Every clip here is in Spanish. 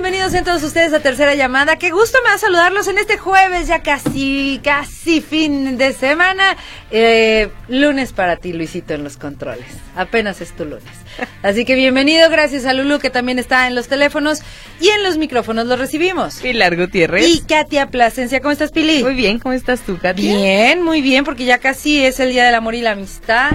Bienvenidos en todos ustedes a Tercera Llamada. Qué gusto me da saludarlos en este jueves, ya casi, casi fin de semana. Eh, lunes para ti, Luisito, en los controles. Apenas es tu lunes. Así que bienvenido, gracias a Lulu, que también está en los teléfonos y en los micrófonos los recibimos. Pilar Gutiérrez. Y Katia Plasencia, ¿cómo estás, Pili? Muy bien, ¿cómo estás tú, Katia? Bien, muy bien, porque ya casi es el Día del Amor y la Amistad.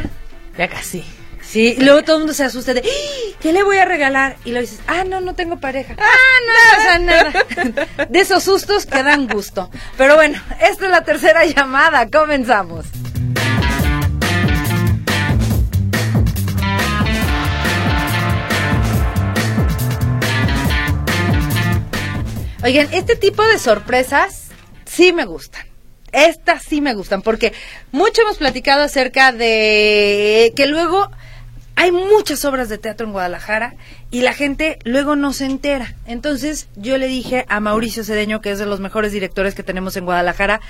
Ya casi. Sí, y luego todo el mundo se asusta de, ¡Ah! ¿qué le voy a regalar? Y lo dices, ah, no, no tengo pareja. Ah, no, no pasa nada. De esos sustos que dan gusto. Pero bueno, esta es la tercera llamada, comenzamos. Oigan, este tipo de sorpresas sí me gustan. Estas sí me gustan, porque mucho hemos platicado acerca de que luego hay muchas obras de teatro en Guadalajara y la gente luego no se entera. Entonces yo le dije a Mauricio Cedeño, que es de los mejores directores que tenemos en Guadalajara,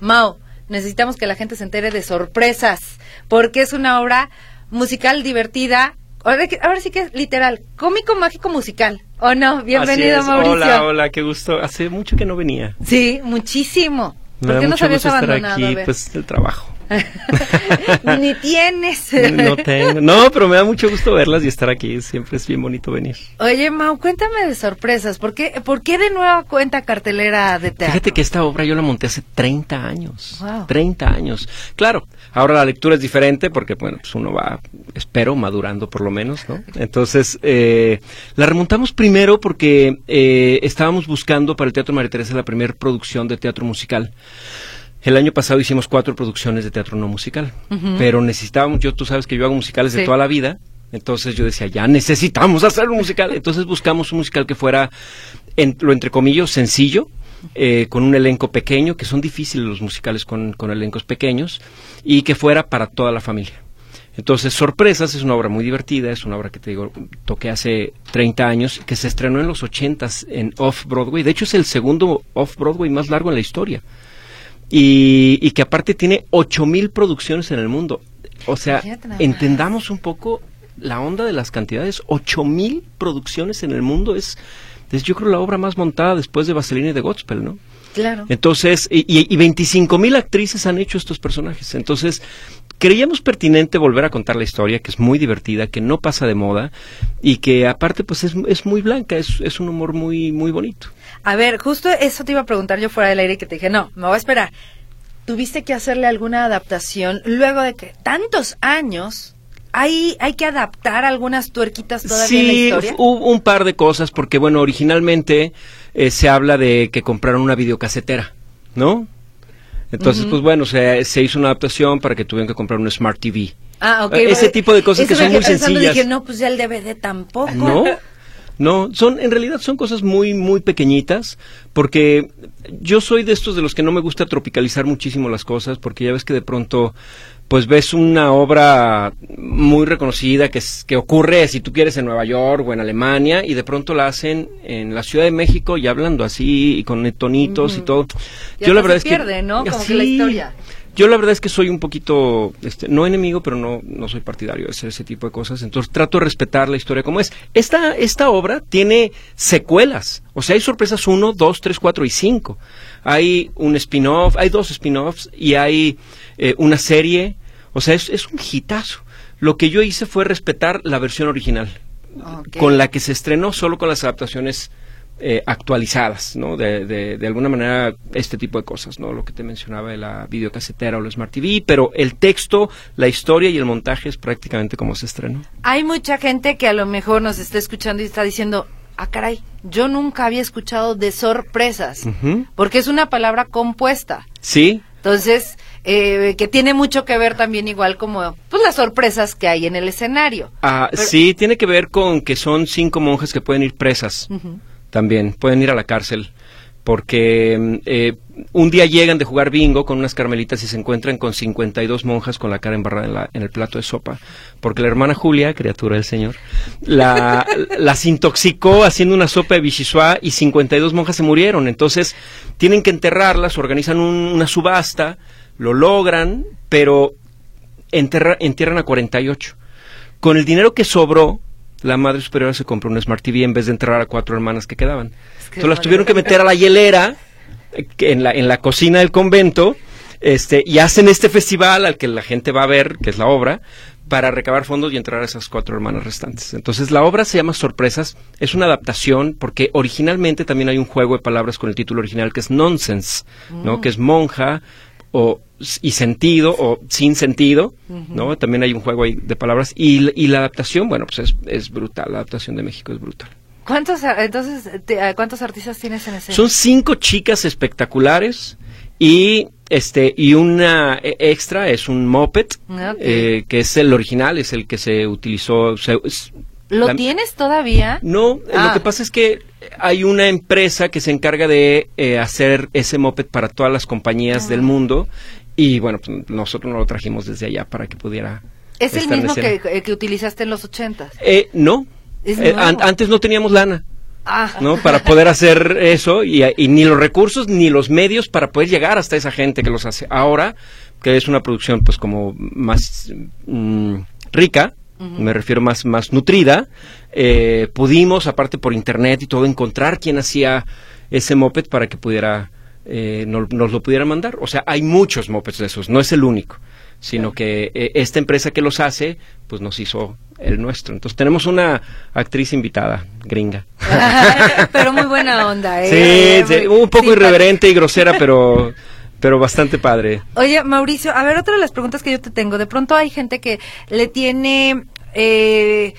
Mau, necesitamos que la gente se entere de sorpresas, porque es una obra musical divertida. Ahora, sí que es literal, cómico, mágico, musical. ¿O no? Bienvenido, Así es. Mauricio. Hola, hola, qué gusto. Hace mucho que no venía. Sí, muchísimo. Me ¿Por qué nos mucho habías gusto estar abandonado? aquí, A ver. pues el trabajo. Ni tienes. No tengo. No, pero me da mucho gusto verlas y estar aquí. Siempre es bien bonito venir. Oye, Mau, cuéntame de sorpresas. ¿Por qué, ¿Por qué de nueva cuenta cartelera de teatro? Fíjate que esta obra yo la monté hace 30 años. Wow. 30 años. Claro, ahora la lectura es diferente porque, bueno, pues uno va, espero, madurando por lo menos, ¿no? Entonces, eh, la remontamos primero porque eh, estábamos buscando para el Teatro María Teresa la primera producción de teatro musical. El año pasado hicimos cuatro producciones de teatro no musical, pero necesitábamos, yo tú sabes que yo hago musicales Sí. de toda la vida, entonces yo decía, ya necesitamos hacer un musical. Entonces buscamos un musical que fuera, en, lo entre comillas, sencillo, eh, con un elenco pequeño, que son difíciles los musicales con, con elencos pequeños, y que fuera para toda la familia. Entonces, Sorpresas es una obra muy divertida, es una obra que te digo, toqué hace 30 años, que se estrenó en los 80s en Off-Broadway. De hecho, es el segundo Off-Broadway más largo en la historia. Y, y que aparte tiene 8000 producciones en el mundo. O sea, entendamos un poco la onda de las cantidades. 8000 producciones en el mundo es, es, yo creo, la obra más montada después de Vaseline y de Godspell, ¿no? Claro. Entonces, y, y, y 25 mil actrices han hecho estos personajes. Entonces, creíamos pertinente volver a contar la historia, que es muy divertida, que no pasa de moda y que aparte, pues es, es muy blanca, es, es un humor muy, muy bonito. A ver, justo eso te iba a preguntar yo fuera del aire que te dije, no, me voy a esperar. ¿Tuviste que hacerle alguna adaptación luego de que tantos años hay, hay que adaptar algunas tuerquitas todavía en la Sí, historia? hubo un par de cosas, porque bueno, originalmente eh, se habla de que compraron una videocasetera, ¿no? Entonces, pues bueno, se, se hizo una adaptación para que tuvieran que comprar un Smart TV. Ah, ok. Eh, ese tipo de cosas que son muy pensando, sencillas. Dije, no, pues ya el DVD tampoco. No, no, son, en realidad son cosas muy, muy pequeñitas, porque yo soy de estos de los que no me gusta tropicalizar muchísimo las cosas, porque ya ves que de pronto, pues ves una obra muy reconocida que, es- que ocurre, si tú quieres, en Nueva York o en Alemania, y de pronto la hacen en la Ciudad de México y hablando así, y con tonitos y todo. Y hasta se pierde, ¿no? Como que la historia. Yo la verdad es que soy un poquito, este, no enemigo, pero no, no soy partidario de hacer ese tipo de cosas. Entonces trato de respetar la historia como es. Esta, esta obra tiene secuelas. O sea, hay sorpresas 1, 2, 3, 4 y 5. Hay un spin-off, hay dos spin-offs y hay eh, una serie. O sea, es, es un hitazo. Lo que yo hice fue respetar la versión original, con la que se estrenó solo con las adaptaciones eh, actualizadas, ¿no? De, de, de alguna manera, este tipo de cosas, ¿no? Lo que te mencionaba de la videocasetera o la Smart TV, pero el texto, la historia y el montaje es prácticamente como se estrenó. Hay mucha gente que a lo mejor nos está escuchando y está diciendo, ah, caray, yo nunca había escuchado de sorpresas, porque es una palabra compuesta. Sí, Entonces, eh, que tiene mucho que ver también igual como, pues las sorpresas que hay en el escenario. Ah, Pero- sí, tiene que ver con que son cinco monjas que pueden ir presas también, pueden ir a la cárcel, porque mm, eh, un día llegan de jugar bingo con unas carmelitas y se encuentran con 52 monjas con la cara embarrada en, la- en el plato de sopa, porque la hermana Julia, criatura del Señor, la, las intoxicó haciendo una sopa de bichisua y 52 monjas se murieron, entonces tienen que enterrarlas, organizan un- una subasta, lo logran, pero entierran a 48. Con el dinero que sobró, la madre superiora se compró un Smart TV en vez de enterrar a cuatro hermanas que quedaban. que Entonces las tuvieron que meter a la hielera eh, en la, en la cocina del convento este, y hacen este festival al que la gente va a ver, que es la obra, para recabar fondos y enterrar a esas cuatro hermanas restantes. Entonces la obra se llama Sorpresas, es una adaptación porque originalmente también hay un juego de palabras con el título original que es Nonsense, ¿no? que es monja o y sentido o sin sentido, ¿no? También hay un juego ahí de palabras y, y la adaptación, bueno, pues es, es brutal, la adaptación de México es brutal. ¿Cuántos, a- entonces, te- a ¿cuántos artistas tienes en escena? Son cinco chicas espectaculares y este y una e- extra es un moped eh, que es el original, es el que se utilizó. se- ¿Lo la- tienes todavía? No, Ah. lo que pasa es que hay una empresa que se encarga de eh, hacer ese moped para todas las compañías Ah. del mundo y bueno, pues, nosotros no lo trajimos desde allá para que pudiera. ¿Es el mismo que, eh, que utilizaste en los ochentas? Eh, no. Eh, an- antes no teníamos lana. Ah, ¿no? Para poder hacer eso y, y ni los recursos ni los medios para poder llegar hasta esa gente que los hace. Ahora, que es una producción pues como más mm, rica, me refiero más, más nutrida, eh, pudimos, aparte por internet y todo, encontrar quién hacía ese moped para que pudiera, eh, no- nos lo pudiera mandar. O sea, hay muchos mopeds de esos, no es el único, sino que eh, esta empresa que los hace, pues nos hizo el nuestro. Entonces tenemos una actriz invitada, gringa. pero muy buena onda, ¿eh? Sí, un poco irreverente y grosera, pero, pero bastante padre. Oye, Mauricio, a ver, otra de las preguntas que yo te tengo. De pronto hay gente que le tiene eh,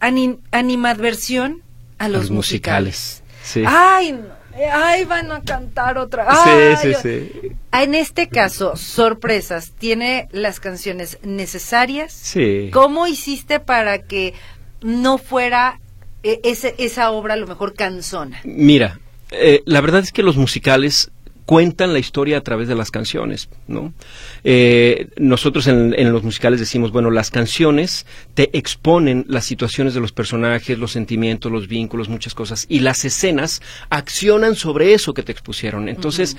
ani- animadversión a los, los musicales, sí. Ay. Ay, van a cantar otra. Sí, Ay, sí, yo- sí. En este caso, sorpresas, ¿tiene las canciones necesarias? Sí. ¿Cómo hiciste para que no fuera eh, ese, esa obra a lo mejor canzona? Mira, eh, la verdad es que los musicales cuentan la historia a través de las canciones, ¿no? Eh, nosotros en, en los musicales decimos, bueno, las canciones te exponen las situaciones de los personajes, los sentimientos, los vínculos, muchas cosas, y las escenas accionan sobre eso que te expusieron. Entonces,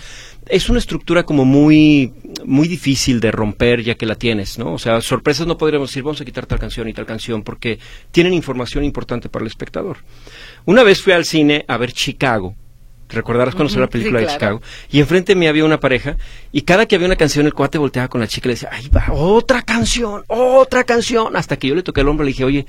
es una estructura como muy, muy difícil de romper ya que la tienes, ¿no? O sea, sorpresas no podríamos decir, vamos a quitar tal canción y tal canción, porque tienen información importante para el espectador. Una vez fui al cine a ver Chicago. ¿Te recordarás cuando salió la película sí, de. Chicago? Y enfrente me había una pareja y cada que había una canción el cuate volteaba con la chica y le decía, ahí va, otra canción, otra canción. Hasta que yo le toqué el hombro y le dije, oye,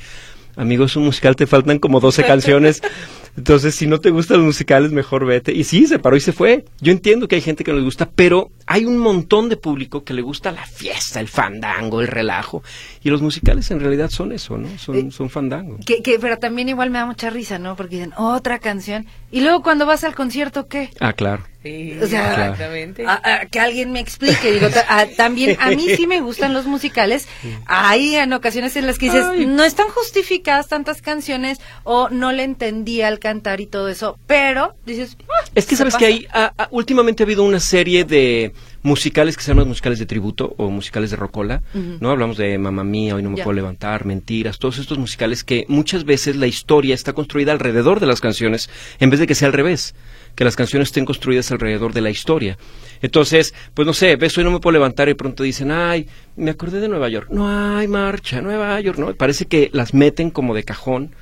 amigo, es un musical, te faltan como 12 canciones. Entonces, si no te gustan los musicales, mejor vete. Y sí, se paró y se fue. Yo entiendo que hay gente que no le gusta, pero hay un montón de público que le gusta la fiesta, el fandango, el relajo. Y los musicales en realidad son eso, ¿no? Son, Eh, son fandango. Que, que, pero también igual me da mucha risa, ¿no? Porque dicen, otra canción. Y luego cuando vas al concierto, ¿qué? Ah, claro. Sí, O sea, exactamente. A- a- que alguien me explique. Digo, a- también a mí sí me gustan los musicales. Hay en ocasiones en las que dices, Ay. no están justificadas tantas canciones o no le entendí al cantar y todo eso, pero dices, "Ah, Es que sabes que pasa". hay, últimamente ha habido una serie de musicales que se llaman musicales de tributo o musicales de rocola. ¿no? Hablamos de Mamma Mía, Hoy no me puedo levantar, Mentiras, todos estos musicales que muchas veces la historia está construida alrededor de las canciones en vez de que sea al revés, que las canciones estén construidas alrededor de la historia. Entonces, pues no sé, ves Hoy no me puedo levantar y pronto dicen, ay, me acordé de Nueva York. No hay marcha, Nueva York, ¿no? Parece que las meten como de cajón,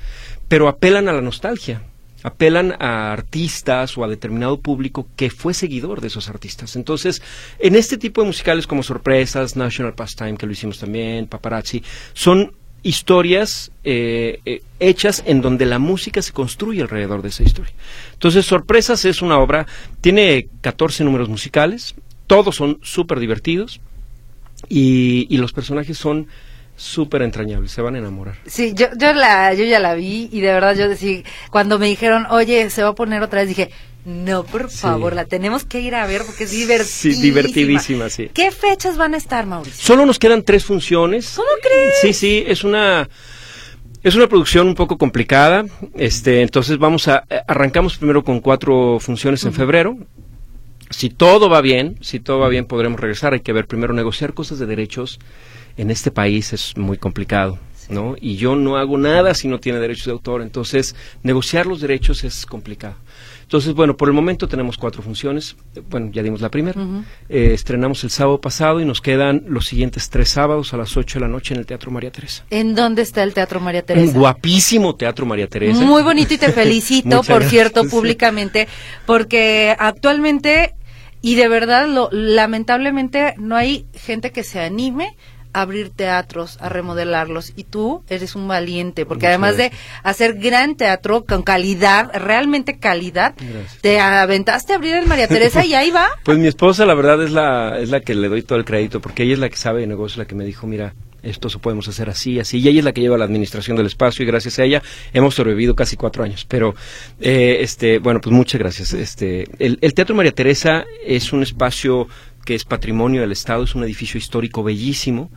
pero apelan a la nostalgia apelan a artistas o a determinado público que fue seguidor de esos artistas. Entonces, en este tipo de musicales como Sorpresas, National Pastime, que lo hicimos también, Paparazzi, son historias eh, eh, hechas en donde la música se construye alrededor de esa historia. Entonces, Sorpresas es una obra, tiene 14 números musicales, todos son súper divertidos y, y los personajes son súper entrañables, se van a enamorar. Sí, yo, yo, la, yo ya la vi y de verdad yo decía, cuando me dijeron, oye, se va a poner otra vez, dije, No, por Sí. favor, la tenemos que ir a ver porque es divertidísima. Sí, divertidísima, sí. ¿Qué fechas van a estar, Mauricio? Solo nos quedan tres funciones. ¿Cómo crees? Sí, sí, es una es una producción un poco complicada. Este, entonces vamos a eh, arrancamos primero con cuatro funciones en febrero. Si todo va bien, si todo va bien podremos regresar. Hay que ver primero negociar cosas de derechos en este país es muy complicado, ¿no? Y yo no hago nada si no tiene derechos de autor. Entonces negociar los derechos es complicado. Entonces, bueno, por el momento tenemos cuatro funciones. Bueno, ya dimos la primera. Eh, estrenamos el sábado pasado y nos quedan los siguientes tres sábados a las 8 de la noche en el Teatro María Teresa. ¿En dónde está el Teatro María Un Teresa? guapísimo Teatro María Teresa. Muy bonito y te felicito, por gracias, cierto, públicamente, porque actualmente y de verdad, lo, lamentablemente, no hay gente que se anime abrir teatros, a remodelarlos. Y tú eres un valiente, porque Muchas además de hacer gran teatro con calidad, realmente calidad, Gracias. te aventaste a abrir el María Teresa y ahí va. Pues mi esposa, la verdad, es la, es la que le doy todo el crédito, porque ella es la que sabe de negocio, la que me dijo, mira, esto se podemos hacer así, así. Y ella es la que lleva la administración del espacio y gracias a ella hemos sobrevivido casi cuatro años. Pero, eh, este, bueno, pues muchas gracias. Este, el, el Teatro María Teresa es un espacio que es patrimonio del Estado, es un edificio histórico bellísimo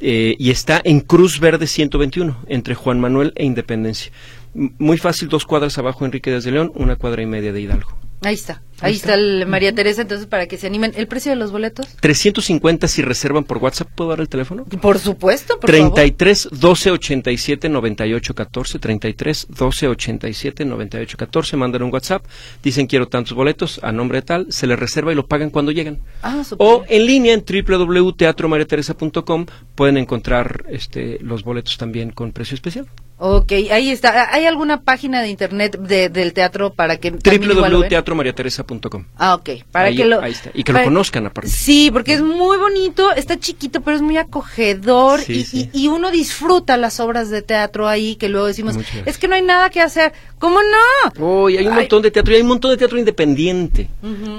eh, y está en Cruz Verde 121, entre Juan Manuel e Independencia. Muy fácil, dos cuadras abajo Enrique Díaz de León, una cuadra y media de Hidalgo. Ahí está, ahí, está, el María Teresa, entonces para que se animen. ¿El precio de los boletos? 350 si reservan por WhatsApp, ¿puedo dar el teléfono? Por supuesto, por favor. 33 12 87 98 14 33 12 87 98 14 mandan un WhatsApp. Dicen quiero tantos boletos a nombre de tal se les reserva y lo pagan cuando llegan. Ah, o en línea en www.teatromariateresa.com pueden encontrar este los boletos también con precio especial Ok, ahí está. ¿Hay alguna página de internet de- del teatro para que www.teatromariateresa.com Ah, ok. Para Ahí- que lo, ahí está. Y que lo conozcan, aparte. Sí, porque es muy bonito, está chiquito, pero es muy acogedor Sí, y, sí. y- y uno disfruta las obras de teatro ahí que luego decimos, es que no hay nada que hacer. ¿Cómo no? Uy, hay un Ay. montón de teatro y hay un montón de teatro independiente.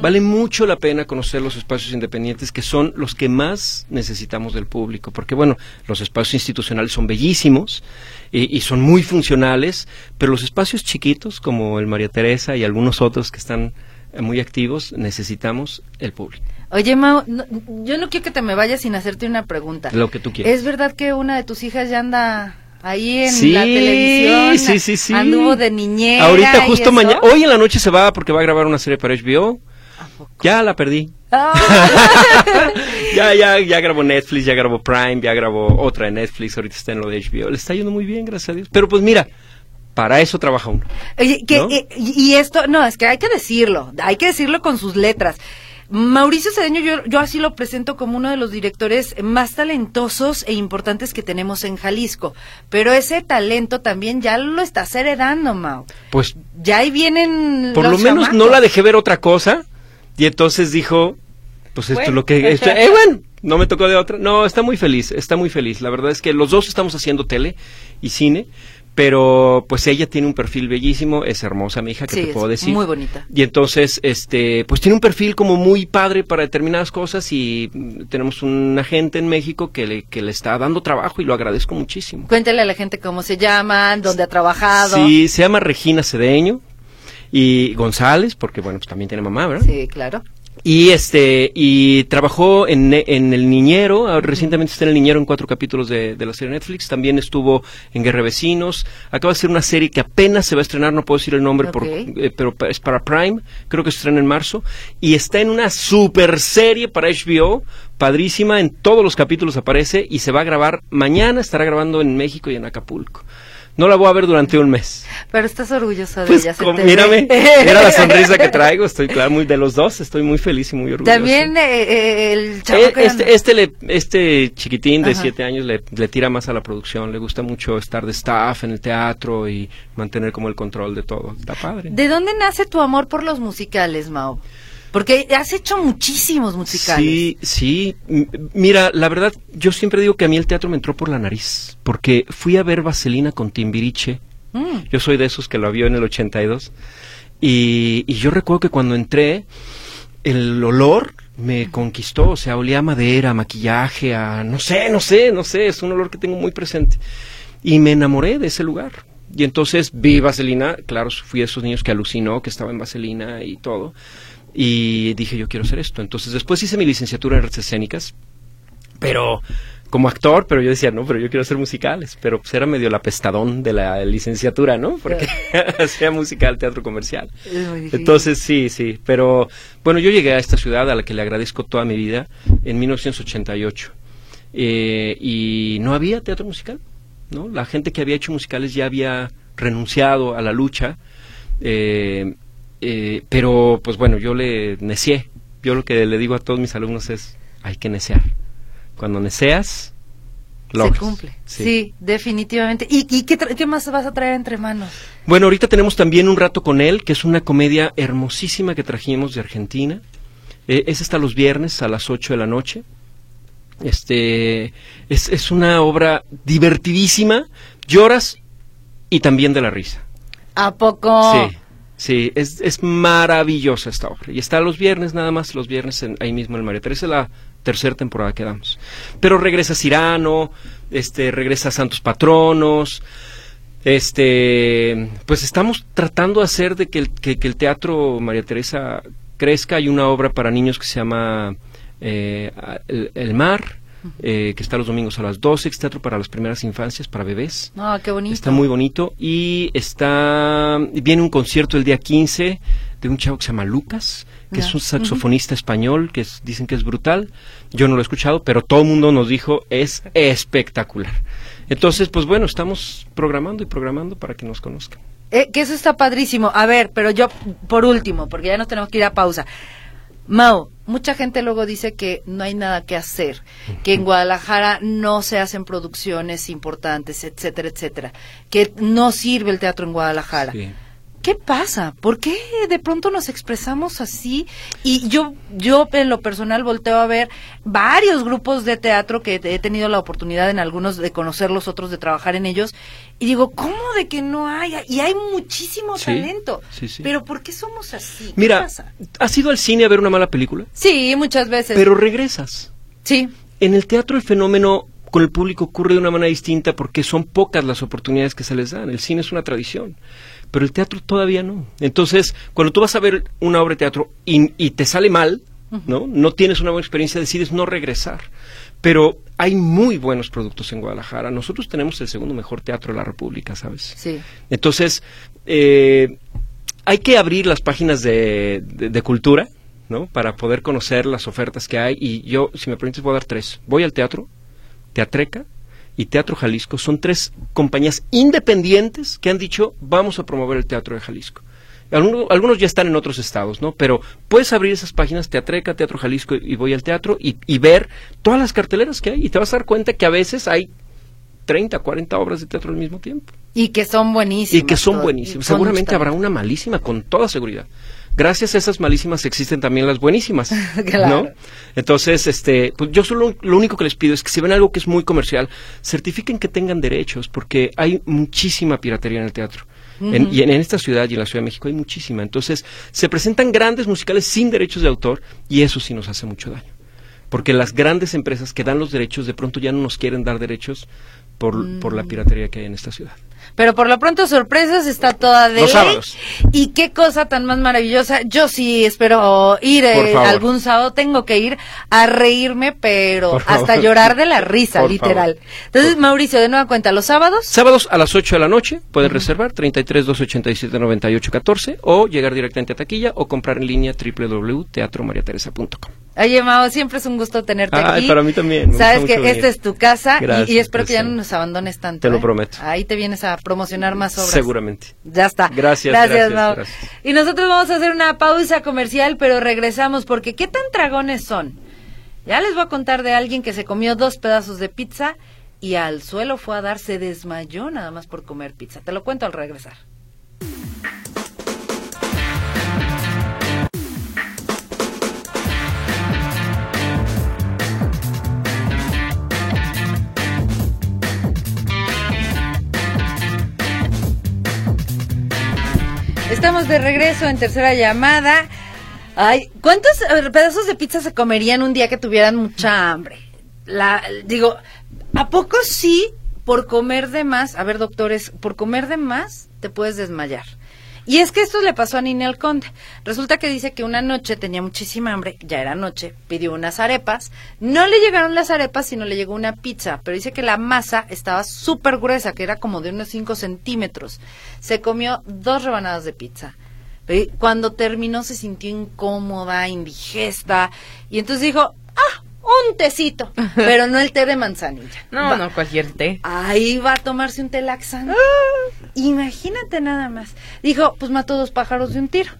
Vale mucho la pena conocer los espacios independientes que son los que más necesitamos del público, porque bueno, los espacios institucionales son bellísimos y, y son muy funcionales, pero los espacios chiquitos como el María Teresa y algunos otros que están eh, muy activos necesitamos el público. Oye, Mau, no- yo no quiero que te me vayas sin hacerte una pregunta. Lo que tú quieras. ¿Es verdad que una de tus hijas ya anda ahí en Sí, la televisión? sí, sí, sí. Anduvo de niñera. Ahorita justo mañana, hoy en la noche se va porque va a grabar una serie para HBO. Ya la perdí. Ah. ya, ya, ya grabó Netflix, ya grabó Prime, ya grabó otra de Netflix, ahorita está en lo de HBO. Le está yendo muy bien, gracias a Dios. Pero pues mira, para eso trabaja uno. Oye, que, ¿No? eh, y esto, no, es que hay que decirlo, hay que decirlo con sus letras. Mauricio Cedeño, yo, yo así lo presento como uno de los directores más talentosos e importantes que tenemos en Jalisco. Pero ese talento también ya lo estás heredando, Mau. Pues Ya ahí vienen. por lo menos no la dejé ver otra cosa y entonces dijo, pues esto Bueno. es lo que... Esto, eh, bueno, no me tocó de otra. No, está muy feliz, está muy feliz. La verdad es que los dos estamos haciendo tele y cine. Pero pues ella tiene un perfil bellísimo, es hermosa mi hija, que Sí, te puedo decir. muy bonita. Y entonces, este, pues tiene un perfil como muy padre para determinadas cosas y mm, tenemos un agente en México que le, que le está dando trabajo y lo agradezco muchísimo. Cuéntale a la gente cómo se llaman, dónde ha trabajado. Sí, se llama Regina Cedeño y González, porque bueno, pues también tiene mamá, ¿verdad? Sí, claro. Y este, y trabajó en, en El Niñero, ahora recientemente está en El Niñero en cuatro capítulos de, de la serie Netflix, también estuvo en Guerra de Vecinos, acaba de hacer una serie que apenas se va a estrenar, no puedo decir el nombre, por, eh, pero es para Prime, creo que se estrena en marzo, y está en una super serie para HBO, padrísima, en todos los capítulos aparece, y se va a grabar, mañana estará grabando en México y en Acapulco. No la voy a ver durante un mes. Pero estás orgulloso de Pues ella. se te mírame, ve. mira la sonrisa que traigo, estoy claro, muy de los dos, estoy muy feliz y muy orgulloso. También eh, eh, el Eh, chavo que anda- este, este, le- este chiquitín de Ajá. siete años le, le tira más a la producción, le gusta mucho estar de staff en el teatro y mantener como el control de todo. Está padre. ¿De dónde nace tu amor por los musicales, Mao? Porque has hecho muchísimos musicales. Sí, sí. Mira, la verdad, yo siempre digo que a mí el teatro me entró por la nariz, porque fui a ver Vaselina con Timbiriche. Mm. Yo soy de esos que lo vio en el 82. Y, y yo recuerdo que cuando entré, el olor me conquistó, o sea, olía a madera, a maquillaje, a no sé, no sé, no sé, es un olor que tengo muy presente. Y me enamoré de ese lugar. Y entonces vi Vaselina, claro, fui de esos niños que alucinó que estaba en Vaselina y todo. Y dije, yo quiero hacer esto. Entonces después hice mi licenciatura en artes escénicas, pero como actor, pero yo decía, no, pero yo quiero hacer musicales. Pero pues era medio la pestadón de la licenciatura, ¿no? Porque hacía musical, teatro comercial. Entonces sí, sí. Pero bueno, yo llegué a esta ciudad a la que le agradezco toda mi vida en 1988. Eh, y no había teatro musical, ¿no? La gente que había hecho musicales ya había renunciado a la lucha. Eh, eh, pero pues bueno, yo le necié. Yo lo que le digo a todos mis alumnos es, hay que necear. Cuando neceas, logras. Se cumple. Sí, definitivamente. ¿Y, y qué, tra- qué más vas a traer entre manos? Bueno, ahorita tenemos también Un Rato con Él, que es una comedia hermosísima que trajimos de Argentina. Eh, es hasta los viernes a las 8 de la noche. Este, es, es una obra divertidísima, lloras y también de la risa. ¿A poco? Sí, sí, es, es maravillosa esta obra. Y está los viernes, nada más, los viernes en- ahí mismo en el María Teresa, es la tercera temporada que damos. Pero regresa Cirano, este, regresa Santos Patronos, este, pues estamos tratando de hacer de que el, que, el teatro María Teresa crezca. Hay una obra para niños que se llama eh, El Mar, eh, que está los domingos a las 12, que es teatro para las primeras infancias, para bebés. Qué bonito. Está muy bonito. Y está viene un concierto el día 15 de un chavo que se llama Lucas, que es un saxofonista español, que es- dicen que es brutal. Yo no lo he escuchado, pero todo el mundo nos dijo es espectacular. Entonces, pues bueno, estamos programando y programando para que nos conozcan. Eh, que eso está padrísimo. A ver, pero yo, por último, porque ya nos tenemos que ir a pausa. Mau, mucha gente luego dice que no hay nada que hacer, que en Guadalajara no se hacen producciones importantes, etcétera, etcétera, que no sirve el teatro en Guadalajara. ¿Qué pasa? ¿Por qué de pronto nos expresamos así? Y yo, yo en lo personal volteo a ver varios grupos de teatro que he tenido la oportunidad en algunos de conocerlos, otros de trabajar en ellos, y digo, ¿cómo de que no hay? Y hay muchísimo Sí, talento. sí, sí. Pero ¿por qué somos así? ¿Qué Mira, pasa? ¿has ido al cine a ver una mala película? Sí, muchas veces. Pero regresas. sí, En el teatro el fenómeno con el público ocurre de una manera distinta porque son pocas las oportunidades que se les dan. El cine es una tradición, pero el teatro todavía no. Entonces, cuando tú vas a ver una obra de teatro y, y te sale mal, ¿no? No tienes una buena experiencia, decides no regresar. Pero hay muy buenos productos en Guadalajara. Nosotros tenemos el segundo mejor teatro de la República, ¿sabes? sí. Entonces, eh, hay que abrir las páginas de, de- de cultura, ¿no? Para poder conocer las ofertas que hay. Y yo, si me permites, voy a dar tres. Voy al teatro, Teatreca y Teatro Jalisco. Son tres compañías independientes que han dicho, vamos a promover el teatro de Jalisco. Algunos, algunos ya están en otros estados, ¿no? Pero puedes abrir esas páginas, Teatreca, Teatro Jalisco y Voy al Teatro, y, y ver todas las carteleras que hay. Y te vas a dar cuenta que a veces hay 30, 40 obras de teatro al mismo tiempo. Y que son buenísimas. Y que son buenísimas. Seguramente habrá una malísima, con toda seguridad. Gracias a esas malísimas existen también las buenísimas. Claro. ¿no? Entonces, este, pues yo solo lo único que les pido es que si ven algo que es muy comercial, certifiquen que tengan derechos, porque hay muchísima piratería en el teatro. En- y en, en esta ciudad y en la Ciudad de México hay muchísima. Entonces, se presentan grandes musicales sin derechos de autor y eso sí nos hace mucho daño. Porque las grandes empresas que dan los derechos de pronto ya no nos quieren dar derechos por, por la piratería que hay en esta ciudad. Pero por lo pronto, sorpresas está toda de Los ley. Y qué cosa tan más maravillosa. Yo sí espero ir eh, algún sábado. Tengo que ir a reírme, pero hasta llorar de la risa, Por literal. favor. Entonces, Mauricio, de nueva cuenta, los sábados. Sábados a las 8 de la noche pueden reservar 33 287 98 14 o llegar directamente a taquilla o comprar en línea www.teatromariateresa.com. Oye, Mao, siempre es un gusto tenerte Ay, aquí. para mí también, Sabes que venir. esta es tu casa y- y, espero que ya no nos abandones tanto. Te lo ¿eh? prometo. Ahí te vienes a promocionar más obras. Seguramente. Ya está. Gracias, Gracias, gracias, Mau. gracias. Y nosotros vamos a hacer una pausa comercial, pero regresamos porque ¿qué tan dragones son? Ya les voy a contar de alguien que se comió dos pedazos de pizza y al suelo fue a dar, se desmayó nada más por comer pizza. Te lo cuento al regresar. Estamos de regreso en tercera llamada. Ay, ¿cuántos eh, pedazos de pizza se comerían un día que tuvieran mucha hambre? La, digo, ¿a poco sí por comer de más, a ver doctores, por comer de más te puedes desmayar. Y es que esto le pasó a Ninel Conde. Resulta que dice que una noche tenía muchísima hambre, ya era noche, pidió unas arepas. No le llegaron las arepas, sino le llegó una pizza. Pero dice que la masa estaba súper gruesa, que era como de unos 5 centímetros. Se comió dos rebanadas de pizza. Cuando terminó se sintió incómoda, indigesta. Y entonces dijo, ah, un tecito. Pero no el té de manzanilla. No, Va- no, cualquier té. Ahí va a tomarse un té laxante. Imagínate nada más. Dijo, pues mato dos pájaros de un tiro.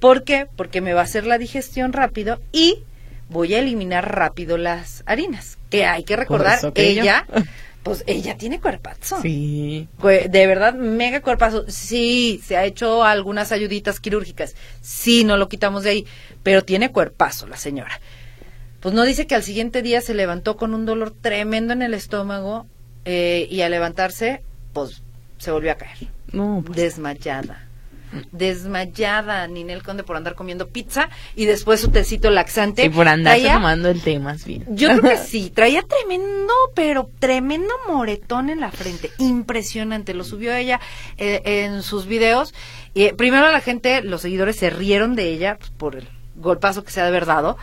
¿Por qué? Porque me va a hacer la digestión rápido y voy a eliminar rápido las harinas. Que hay que recordar, yo. ella, pues ella tiene cuerpazo. Sí. De verdad, mega cuerpazo. Sí, se ha hecho algunas ayuditas quirúrgicas. Sí, no lo quitamos de ahí. Pero tiene cuerpazo la señora. Pues no dice que al siguiente día se levantó con un dolor tremendo en el estómago eh, y al levantarse, pues se volvió a caer. No, pues, Desmayada. Desmayada, Ninel Conde, por andar comiendo pizza y después su tecito laxante. y por Traía- tomando el té más bien. yo creo que sí, traía tremendo, pero tremendo moretón en la frente, impresionante, lo subió ella eh, en sus videos. Y, eh, primero la gente, los seguidores se rieron de ella pues, por el golpazo que se ha de haber dado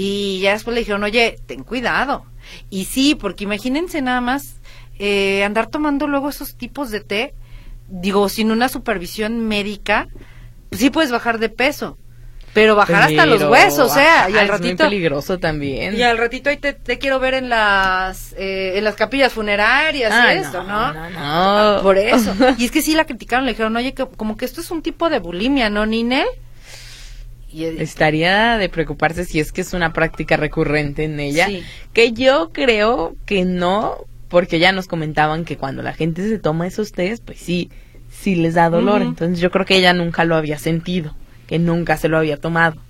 y ya después le dijeron, oye, ten cuidado. Y sí, porque imagínense nada más eh, andar tomando luego esos tipos de té, digo, sin una supervisión médica, pues sí puedes bajar de peso. Pero bajar hasta los huesos, o sea, y ajá, al es muy ratito peligroso también. y al ratito ahí te, te quiero ver en las eh, en las capillas funerarias y Ay, eso, no, ¿no? no, no. Por eso. Y es que sí la criticaron, le dijeron, oye, que, como que esto es un tipo de bulimia, ¿no, Ninel? Y Estaría de preocuparse si es que es una práctica recurrente en ella. Sí. Que yo creo que no, porque ya nos comentaban que cuando la gente se toma esos test, pues sí, sí les da dolor. Entonces yo creo que ella nunca lo había sentido, que nunca se lo había tomado.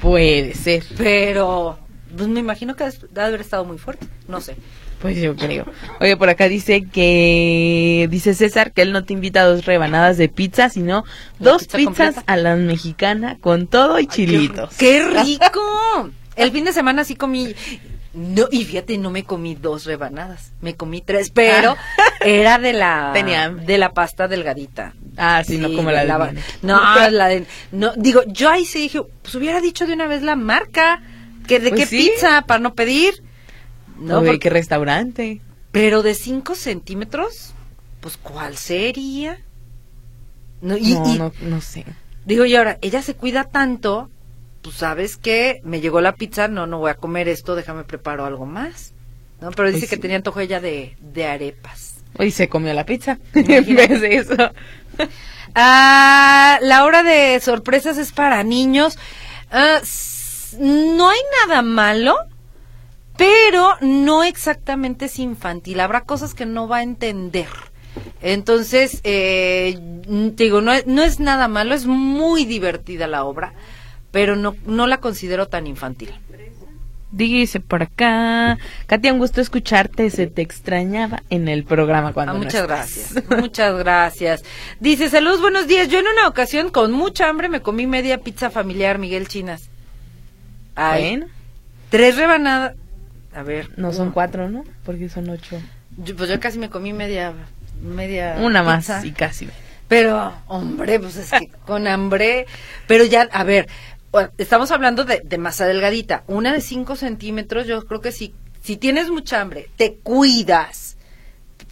Puede ser. pero pues me imagino que debe haber estado muy fuerte, no sé. Pues yo creo. Oye, por acá dice que dice César que él no te invita a dos rebanadas de pizza, sino ¿La dos pizza pizzas completa? a la mexicana con todo y chilitos. ¡Qué rico! El fin de semana sí comí. No, y fíjate, no me comí dos rebanadas, me comí tres, pero era de la Tenía de la pasta delgadita. Ah, sí, no como la de la. No, la de no, digo, yo ahí sí dije, pues hubiera dicho de una vez la marca, que de Pues qué sí. pizza para no pedir. No, porque- qué restaurante. pero de 5 centímetros, pues ¿cuál sería? No, y, no, y- no, no sé. Digo, y ahora, ella se cuida tanto, pues sabes que me llegó la pizza, no, no voy a comer esto, déjame preparo algo más. ¿No? Pero dice Pues que sí. tenía antojo ella de, de arepas. Hoy se comió la pizza. En vez de eso. Ah, la hora de sorpresas es para niños. Ah, no hay nada malo, pero no exactamente es infantil. Habrá cosas que no va a entender. Entonces, eh, te digo, no es, no es nada malo, es muy divertida la obra, pero no, no la considero tan infantil. Dice por acá, Katia, un gusto escucharte, se te extrañaba en el programa cuando Ah, muchas gracias, muchas gracias. Dice, saludos, buenos días. Yo en una ocasión con mucha hambre me comí media pizza familiar Miguel Chinas. Ay, Bueno, tres rebanadas. A ver. no son cuatro, ¿no? Porque son ocho. Yo, pues yo casi me comí media, media. Una más pizza. y casi. Pero, hombre, pues es que con hambre. Pero ya, a ver, estamos hablando de, de masa delgadita. Una de 5 centímetros, yo creo que si, si tienes mucha hambre, te cuidas.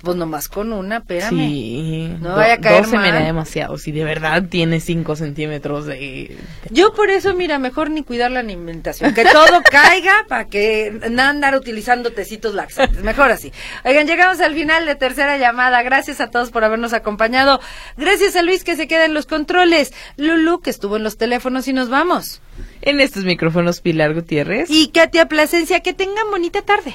Pues nomás con una, espérame. Sí. No vaya a caer Dos se me da demasiado. Si de verdad tiene cinco centímetros de... Yo por eso, mira, mejor ni cuidar la alimentación. Que todo caiga para que no andar utilizando tecitos laxantes. Mejor así. Oigan, llegamos al final de tercera llamada. Gracias a todos por habernos acompañado. Gracias a Luis que se queda en los controles. Lulu que estuvo en los teléfonos y nos vamos. En estos micrófonos Pilar Gutiérrez. Y Katia Plasencia, que tengan bonita tarde.